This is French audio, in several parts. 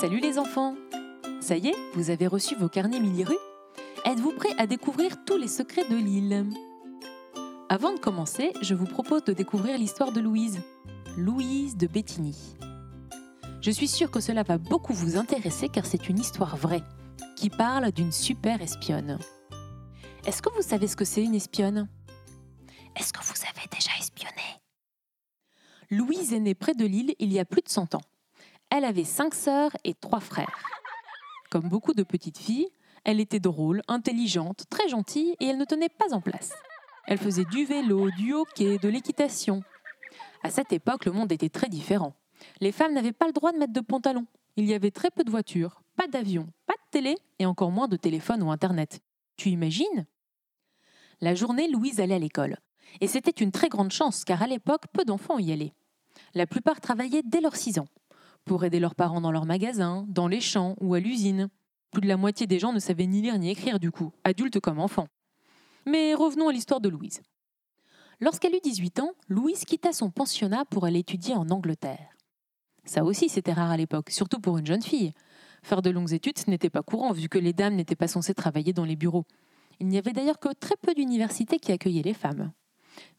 Salut les enfants Ça y est, vous avez reçu vos carnets Miliru Êtes-vous prêts à découvrir tous les secrets de l'île? Avant de commencer, je vous propose de découvrir l'histoire de Louise. Louise de Bétigny. Je suis sûre que cela va beaucoup vous intéresser car c'est une histoire vraie, qui parle d'une super espionne. Est-ce que vous savez ce que c'est une espionne? Louise est née près de l'île il y a plus de 100 ans. Elle avait cinq sœurs et trois frères. Comme beaucoup de petites filles, elle était drôle, intelligente, très gentille et elle ne tenait pas en place. Elle faisait du vélo, du hockey, de l'équitation. À cette époque, le monde était très différent. Les femmes n'avaient pas le droit de mettre de pantalon. Il y avait très peu de voitures, pas d'avions, pas de télé et encore moins de téléphone ou Internet. Tu imagines? La journée, Louise allait à l'école. Et c'était une très grande chance car à l'époque, peu d'enfants y allaient. La plupart travaillaient dès leurs 6 ans pour aider leurs parents dans leur magasin, dans les champs ou à l'usine. Plus de la moitié des gens ne savaient ni lire ni écrire du coup, adultes comme enfants. Mais revenons à l'histoire de Louise. Lorsqu'elle eut 18 ans, Louise quitta son pensionnat pour aller étudier en Angleterre. Ça aussi, c'était rare à l'époque, surtout pour une jeune fille. Faire de longues études, ce n'était pas courant, vu que les dames n'étaient pas censées travailler dans les bureaux. Il n'y avait d'ailleurs que très peu d'universités qui accueillaient les femmes.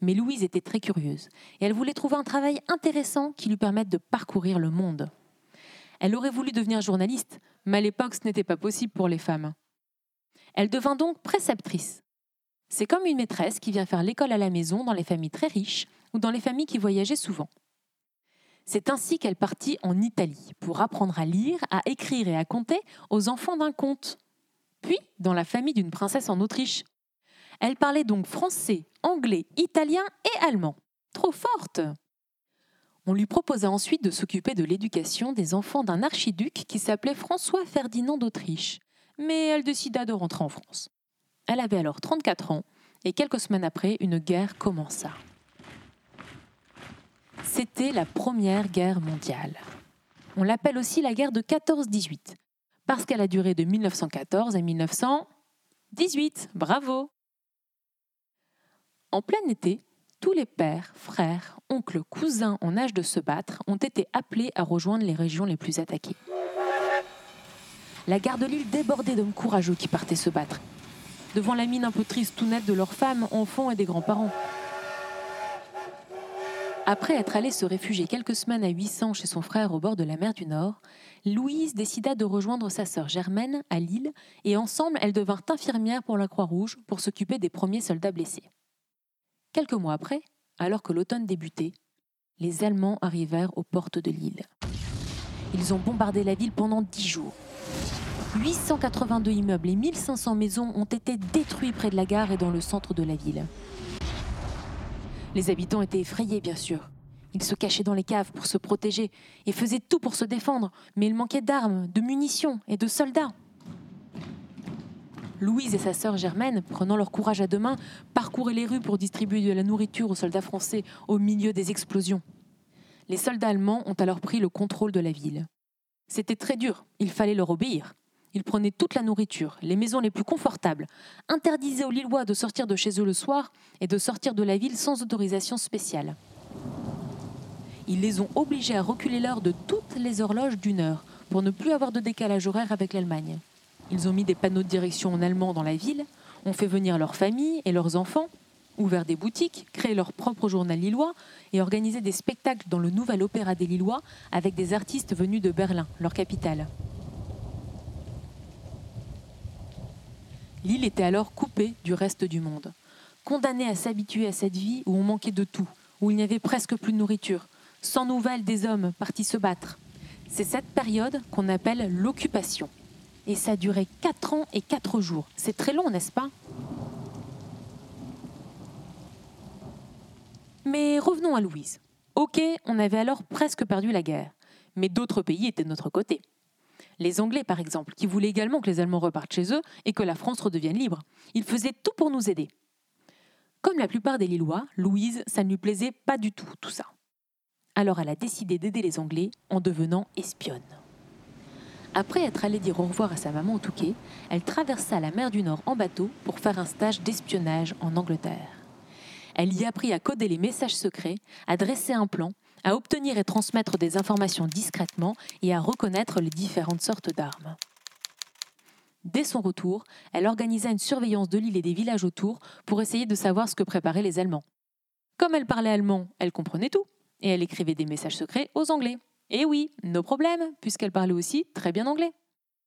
Mais Louise était très curieuse et elle voulait trouver un travail intéressant qui lui permette de parcourir le monde. Elle aurait voulu devenir journaliste, mais à l'époque ce n'était pas possible pour les femmes. Elle devint donc préceptrice. C'est comme une maîtresse qui vient faire l'école à la maison dans les familles très riches ou dans les familles qui voyageaient souvent. C'est ainsi qu'elle partit en Italie pour apprendre à lire, à écrire et à compter aux enfants d'un comte. Puis dans la famille d'une princesse en Autriche. Elle parlait donc français, anglais, italien et allemand. Trop forte On lui proposa ensuite de s'occuper de l'éducation des enfants d'un archiduc qui s'appelait François Ferdinand d'Autriche, mais elle décida de rentrer en France. Elle avait alors 34 ans, et quelques semaines après, une guerre commença. C'était la Première Guerre mondiale. On l'appelle aussi la guerre de 14-18, parce qu'elle a duré de 1914 à 1918. Bravo en plein été, tous les pères, frères, oncles, cousins en âge de se battre ont été appelés à rejoindre les régions les plus attaquées. La gare de Lille débordait d'hommes courageux qui partaient se battre, devant la mine un peu triste tout nette de leurs femmes, enfants et des grands-parents. Après être allée se réfugier quelques semaines à 800 chez son frère au bord de la mer du Nord, Louise décida de rejoindre sa sœur Germaine à Lille et ensemble elles devinrent infirmières pour la Croix-Rouge pour s'occuper des premiers soldats blessés. Quelques mois après, alors que l'automne débutait, les Allemands arrivèrent aux portes de l'île. Ils ont bombardé la ville pendant dix jours. 882 immeubles et 1500 maisons ont été détruits près de la gare et dans le centre de la ville. Les habitants étaient effrayés, bien sûr. Ils se cachaient dans les caves pour se protéger et faisaient tout pour se défendre, mais il manquait d'armes, de munitions et de soldats. Louise et sa sœur Germaine, prenant leur courage à deux mains, parcouraient les rues pour distribuer de la nourriture aux soldats français au milieu des explosions. Les soldats allemands ont alors pris le contrôle de la ville. C'était très dur, il fallait leur obéir. Ils prenaient toute la nourriture, les maisons les plus confortables, interdisaient aux Lillois de sortir de chez eux le soir et de sortir de la ville sans autorisation spéciale. Ils les ont obligés à reculer l'heure de toutes les horloges d'une heure pour ne plus avoir de décalage horaire avec l'Allemagne. Ils ont mis des panneaux de direction en allemand dans la ville, ont fait venir leurs familles et leurs enfants, ouvert des boutiques, créé leur propre journal lillois et organisé des spectacles dans le nouvel opéra des Lillois avec des artistes venus de Berlin, leur capitale. L'île était alors coupée du reste du monde, condamnée à s'habituer à cette vie où on manquait de tout, où il n'y avait presque plus de nourriture, sans nouvelles des hommes partis se battre. C'est cette période qu'on appelle l'occupation et ça a duré 4 ans et 4 jours. C'est très long, n'est-ce pas? Mais revenons à Louise. Ok, on avait alors presque perdu la guerre, mais d'autres pays étaient de notre côté. Les Anglais, par exemple, qui voulaient également que les Allemands repartent chez eux et que la France redevienne libre. Ils faisaient tout pour nous aider. Comme la plupart des Lillois, Louise, ça ne lui plaisait pas du tout, tout ça. Alors elle a décidé d'aider les Anglais en devenant espionne. Après être allée dire au revoir à sa maman au Touquet, elle traversa la mer du Nord en bateau pour faire un stage d'espionnage en Angleterre. Elle y apprit à coder les messages secrets, à dresser un plan, à obtenir et transmettre des informations discrètement et à reconnaître les différentes sortes d'armes. Dès son retour, elle organisa une surveillance de l'île et des villages autour pour essayer de savoir ce que préparaient les Allemands. Comme elle parlait allemand, elle comprenait tout, et elle écrivait des messages secrets aux Anglais. Et oui, nos problèmes, puisqu'elle parlait aussi très bien anglais.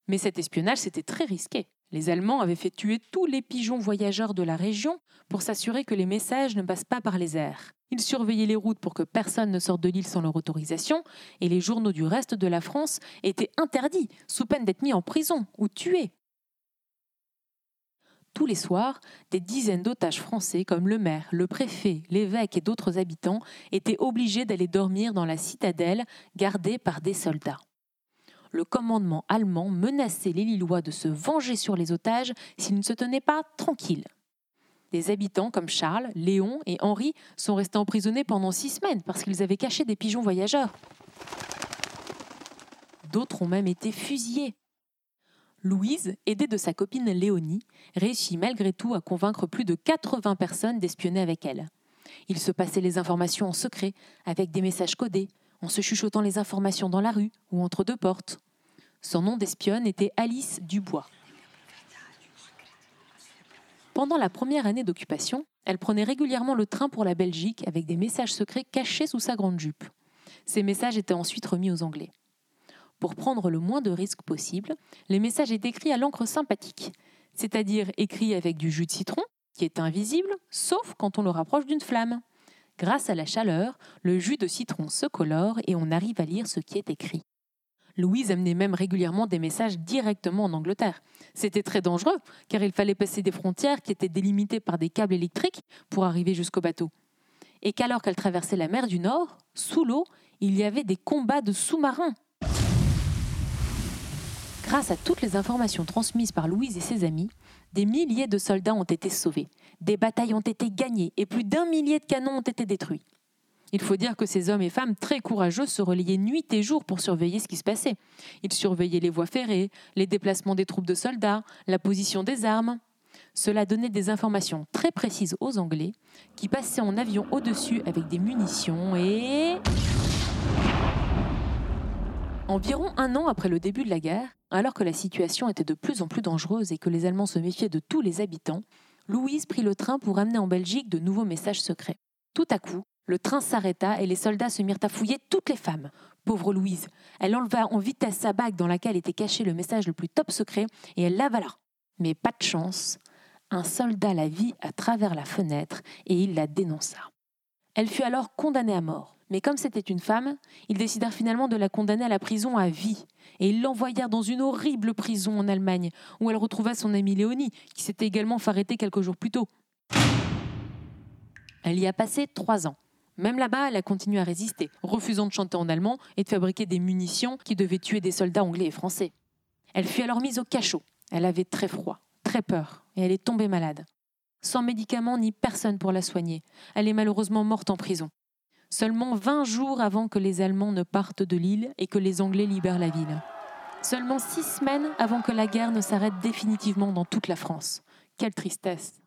Mais cet espionnage, c'était très risqué. Les Allemands avaient fait tuer tous les pigeons voyageurs de la région pour s'assurer que les messages ne passent pas par les airs. Ils surveillaient les routes pour que personne ne sorte de l'île sans leur autorisation, et les journaux du reste de la France étaient interdits, sous peine d'être mis en prison ou tués. Tous les soirs, des dizaines d'otages français comme le maire, le préfet, l'évêque et d'autres habitants étaient obligés d'aller dormir dans la citadelle gardée par des soldats le commandement allemand menaçait les Lillois de se venger sur les otages s'ils ne se tenaient pas tranquilles. Des habitants comme Charles, Léon et Henri sont restés emprisonnés pendant six semaines parce qu'ils avaient caché des pigeons voyageurs. D'autres ont même été fusillés. Louise, aidée de sa copine Léonie, réussit malgré tout à convaincre plus de 80 personnes d'espionner avec elle. Il se passait les informations en secret, avec des messages codés, en se chuchotant les informations dans la rue ou entre deux portes. Son nom d'espionne était Alice Dubois. Pendant la première année d'occupation, elle prenait régulièrement le train pour la Belgique avec des messages secrets cachés sous sa grande jupe. Ces messages étaient ensuite remis aux Anglais. Pour prendre le moins de risques possible, les messages étaient écrits à l'encre sympathique, c'est-à-dire écrits avec du jus de citron, qui est invisible, sauf quand on le rapproche d'une flamme. Grâce à la chaleur, le jus de citron se colore et on arrive à lire ce qui est écrit. Louise amenait même régulièrement des messages directement en Angleterre. C'était très dangereux, car il fallait passer des frontières qui étaient délimitées par des câbles électriques pour arriver jusqu'au bateau. Et qu'alors qu'elle traversait la mer du Nord, sous l'eau, il y avait des combats de sous-marins. Grâce à toutes les informations transmises par Louise et ses amis, des milliers de soldats ont été sauvés, des batailles ont été gagnées et plus d'un millier de canons ont été détruits. Il faut dire que ces hommes et femmes très courageux se relayaient nuit et jour pour surveiller ce qui se passait. Ils surveillaient les voies ferrées, les déplacements des troupes de soldats, la position des armes. Cela donnait des informations très précises aux Anglais, qui passaient en avion au-dessus avec des munitions et... Environ un an après le début de la guerre, alors que la situation était de plus en plus dangereuse et que les Allemands se méfiaient de tous les habitants, Louise prit le train pour amener en Belgique de nouveaux messages secrets. Tout à coup, le train s'arrêta et les soldats se mirent à fouiller toutes les femmes. Pauvre Louise, elle enleva en vitesse sa bague dans laquelle était caché le message le plus top secret et elle l'avala. Mais pas de chance, un soldat la vit à travers la fenêtre et il la dénonça. Elle fut alors condamnée à mort. Mais comme c'était une femme, ils décidèrent finalement de la condamner à la prison à vie. Et ils l'envoyèrent dans une horrible prison en Allemagne, où elle retrouva son amie Léonie, qui s'était également fait arrêter quelques jours plus tôt. Elle y a passé trois ans. Même là-bas, elle a continué à résister, refusant de chanter en allemand et de fabriquer des munitions qui devaient tuer des soldats anglais et français. Elle fut alors mise au cachot. Elle avait très froid, très peur, et elle est tombée malade. Sans médicaments ni personne pour la soigner, elle est malheureusement morte en prison. Seulement 20 jours avant que les Allemands ne partent de l'île et que les Anglais libèrent la ville. Seulement six semaines avant que la guerre ne s'arrête définitivement dans toute la France. Quelle tristesse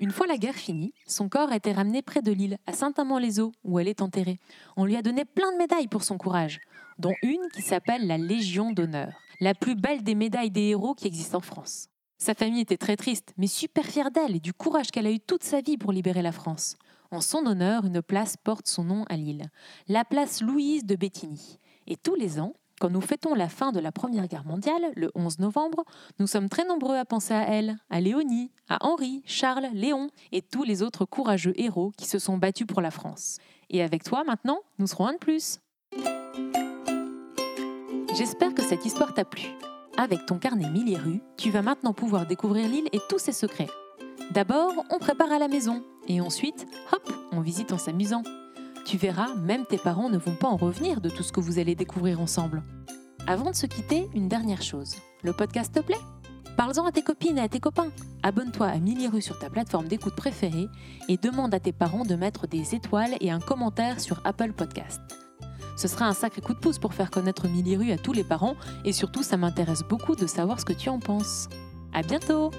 une fois la guerre finie, son corps a été ramené près de l'île, à Saint-Amand-les-Eaux, où elle est enterrée. On lui a donné plein de médailles pour son courage, dont une qui s'appelle la Légion d'honneur, la plus belle des médailles des héros qui existent en France. Sa famille était très triste, mais super fière d'elle et du courage qu'elle a eu toute sa vie pour libérer la France. En son honneur, une place porte son nom à Lille, la place Louise de Bétigny. Et tous les ans, quand nous fêtons la fin de la Première Guerre mondiale, le 11 novembre, nous sommes très nombreux à penser à elle, à Léonie, à Henri, Charles, Léon et tous les autres courageux héros qui se sont battus pour la France. Et avec toi maintenant, nous serons un de plus. J'espère que cette histoire t'a plu. Avec ton carnet Mille tu vas maintenant pouvoir découvrir l'île et tous ses secrets. D'abord, on prépare à la maison, et ensuite, hop, on visite en s'amusant. Tu verras, même tes parents ne vont pas en revenir de tout ce que vous allez découvrir ensemble. Avant de se quitter, une dernière chose. Le podcast te plaît? Parle-en à tes copines et à tes copains. Abonne-toi à Miliru sur ta plateforme d'écoute préférée et demande à tes parents de mettre des étoiles et un commentaire sur Apple Podcast. Ce sera un sacré coup de pouce pour faire connaître Miliru à tous les parents et surtout ça m'intéresse beaucoup de savoir ce que tu en penses. À bientôt